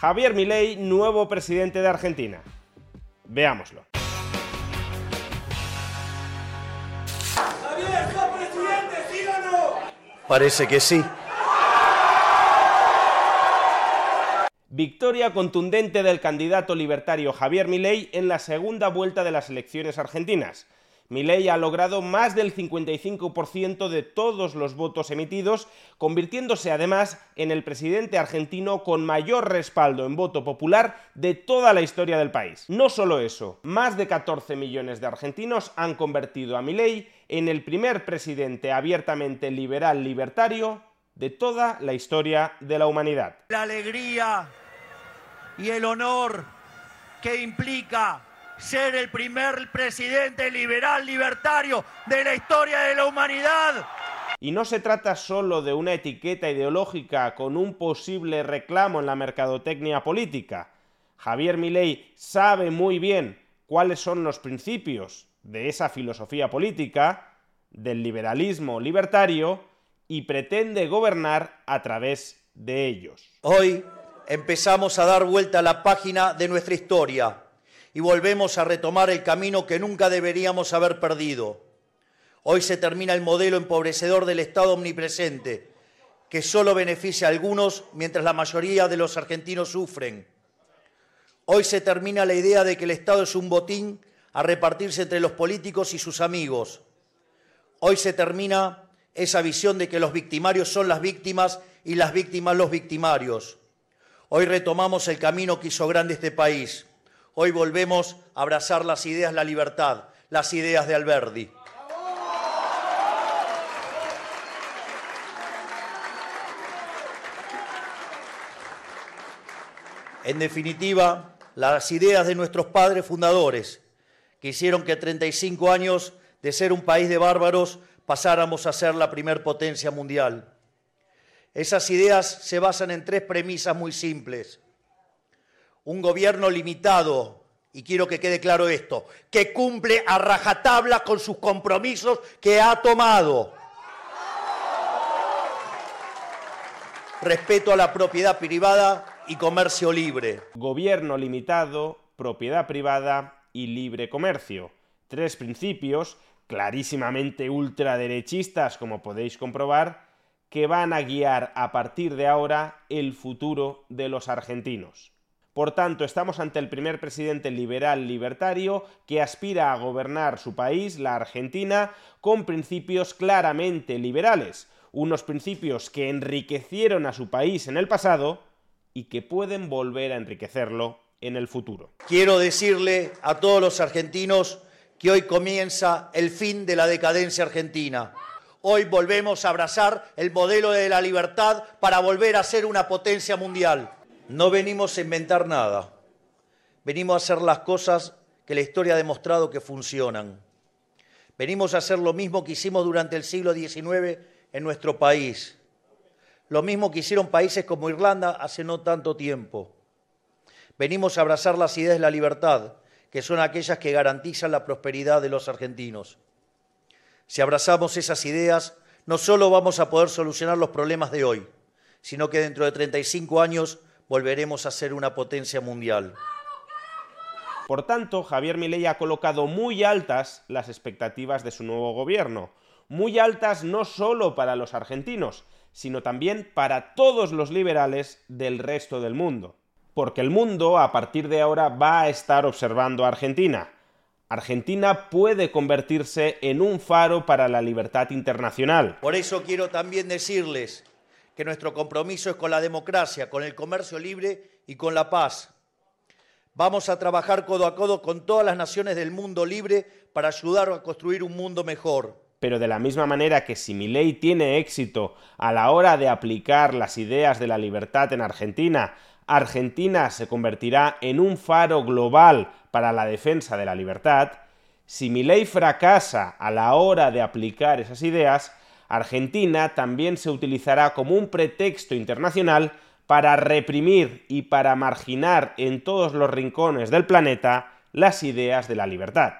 Javier Milei, nuevo presidente de Argentina. Veámoslo. Parece que sí. Victoria contundente del candidato libertario Javier Milei en la segunda vuelta de las elecciones argentinas. Milei ha logrado más del 55% de todos los votos emitidos, convirtiéndose además en el presidente argentino con mayor respaldo en voto popular de toda la historia del país. No solo eso, más de 14 millones de argentinos han convertido a Milei en el primer presidente abiertamente liberal libertario de toda la historia de la humanidad. la alegría y el honor que implica ser el primer presidente liberal libertario de la historia de la humanidad. Y no se trata solo de una etiqueta ideológica con un posible reclamo en la mercadotecnia política. Javier Milei sabe muy bien cuáles son los principios de esa filosofía política, del liberalismo libertario, y pretende gobernar a través de ellos. Hoy empezamos a dar vuelta a la página de nuestra historia y volvemos a retomar el camino que nunca deberíamos haber perdido. Hoy se termina el modelo empobrecedor del Estado omnipresente, que solo beneficia a algunos mientras la mayoría de los argentinos sufren. Hoy se termina la idea de que el Estado es un botín a repartirse entre los políticos y sus amigos. Hoy se termina esa visión de que los victimarios son las víctimas y las víctimas los victimarios. Hoy retomamos el camino que hizo grande este país. Hoy volvemos a abrazar las ideas, la libertad, las ideas de Alberdi. En definitiva, las ideas de nuestros padres fundadores, que hicieron que 35 años de ser un país de bárbaros pasáramos a ser la primer potencia mundial. Esas ideas se basan en tres premisas muy simples. Un gobierno limitado, y quiero que quede claro esto, que cumple a rajatabla con sus compromisos que ha tomado. Respeto a la propiedad privada y comercio libre. Gobierno limitado, propiedad privada y libre comercio. Tres principios clarísimamente ultraderechistas, como podéis comprobar, que van a guiar a partir de ahora el futuro de los argentinos. Por tanto, estamos ante el primer presidente liberal libertario que aspira a gobernar su país, la Argentina, con principios claramente liberales, unos principios que enriquecieron a su país en el pasado y que pueden volver a enriquecerlo en el futuro. Quiero decirle a todos los argentinos que hoy comienza el fin de la decadencia argentina. Hoy volvemos a abrazar el modelo de la libertad para volver a ser una potencia mundial. No venimos a inventar nada, venimos a hacer las cosas que la historia ha demostrado que funcionan. Venimos a hacer lo mismo que hicimos durante el siglo XIX en nuestro país, lo mismo que hicieron países como Irlanda hace no tanto tiempo. Venimos a abrazar las ideas de la libertad, que son aquellas que garantizan la prosperidad de los argentinos. Si abrazamos esas ideas, no solo vamos a poder solucionar los problemas de hoy, sino que dentro de 35 años volveremos a ser una potencia mundial. Por tanto, Javier Milei ha colocado muy altas las expectativas de su nuevo gobierno, muy altas no solo para los argentinos, sino también para todos los liberales del resto del mundo. Porque el mundo, a partir de ahora, va a estar observando a Argentina. Argentina puede convertirse en un faro para la libertad internacional. Por eso quiero también decirles que nuestro compromiso es con la democracia, con el comercio libre y con la paz. Vamos a trabajar codo a codo con todas las naciones del mundo libre para ayudar a construir un mundo mejor. Pero de la misma manera que si Milei tiene éxito a la hora de aplicar las ideas de la libertad en Argentina, Argentina se convertirá en un faro global para la defensa de la libertad, si Milei fracasa a la hora de aplicar esas ideas, Argentina también se utilizará como un pretexto internacional para reprimir y para marginar en todos los rincones del planeta las ideas de la libertad.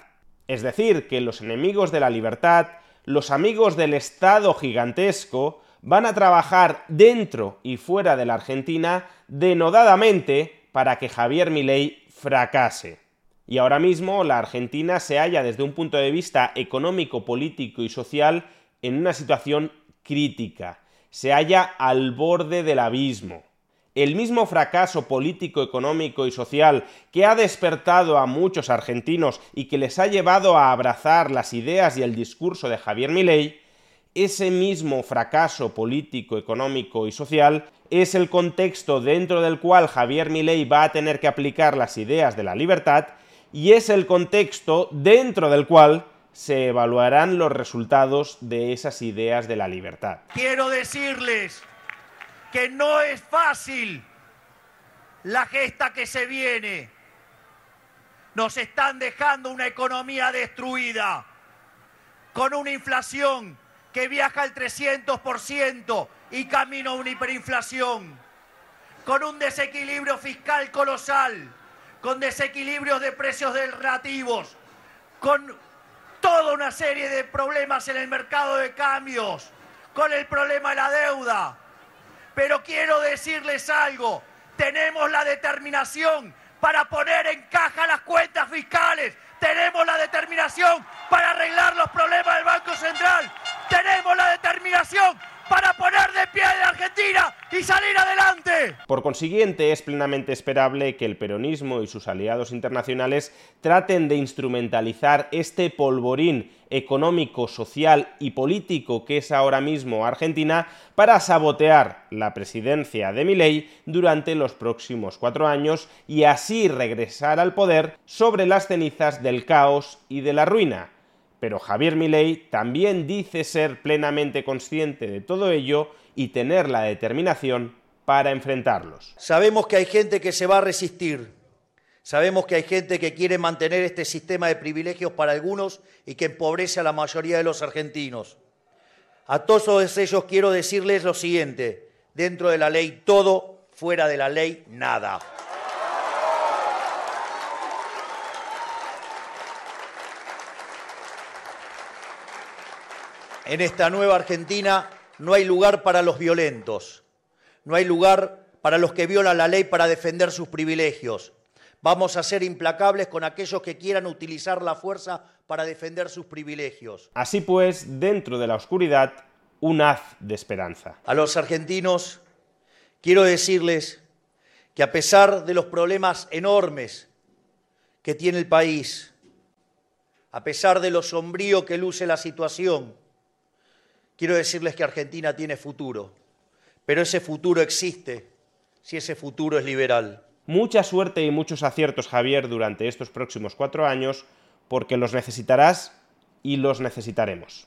Es decir, que los enemigos de la libertad, los amigos del Estado gigantesco, van a trabajar dentro y fuera de la Argentina denodadamente para que Javier Milei fracase. Y ahora mismo la Argentina se halla desde un punto de vista económico, político y social en una situación crítica. Se halla al borde del abismo el mismo fracaso político, económico y social que ha despertado a muchos argentinos y que les ha llevado a abrazar las ideas y el discurso de Javier Milei, ese mismo fracaso político, económico y social es el contexto dentro del cual Javier Milei va a tener que aplicar las ideas de la libertad y es el contexto dentro del cual se evaluarán los resultados de esas ideas de la libertad. Quiero decirles que no es fácil la gesta que se viene. Nos están dejando una economía destruida, con una inflación que viaja al 300% y camino a una hiperinflación, con un desequilibrio fiscal colosal, con desequilibrios de precios relativos, con toda una serie de problemas en el mercado de cambios, con el problema de la deuda, pero quiero decirles algo, tenemos la determinación para poner en caja las cuentas fiscales, tenemos la determinación para arreglar los problemas del Banco Central, tenemos la determinación para poner de pie a Argentina y salir adelante. Por consiguiente, es plenamente esperable que el peronismo y sus aliados internacionales traten de instrumentalizar este polvorín económico, social y político que es ahora mismo Argentina para sabotear la presidencia de Milei durante los próximos cuatro años y así regresar al poder sobre las cenizas del caos y de la ruina pero Javier Milei también dice ser plenamente consciente de todo ello y tener la determinación para enfrentarlos. Sabemos que hay gente que se va a resistir. Sabemos que hay gente que quiere mantener este sistema de privilegios para algunos y que empobrece a la mayoría de los argentinos. A todos ellos quiero decirles lo siguiente, dentro de la ley todo, fuera de la ley nada. En esta nueva Argentina no hay lugar para los violentos, no hay lugar para los que violan la ley para defender sus privilegios. Vamos a ser implacables con aquellos que quieran utilizar la fuerza para defender sus privilegios. Así pues, dentro de la oscuridad, un haz de esperanza. A los argentinos quiero decirles que a pesar de los problemas enormes que tiene el país, a pesar de lo sombrío que luce la situación, quiero decirles que Argentina tiene futuro, pero ese futuro existe si ese futuro es liberal. Mucha suerte y muchos aciertos, Javier, durante estos próximos cuatro años, porque los necesitarás y los necesitaremos.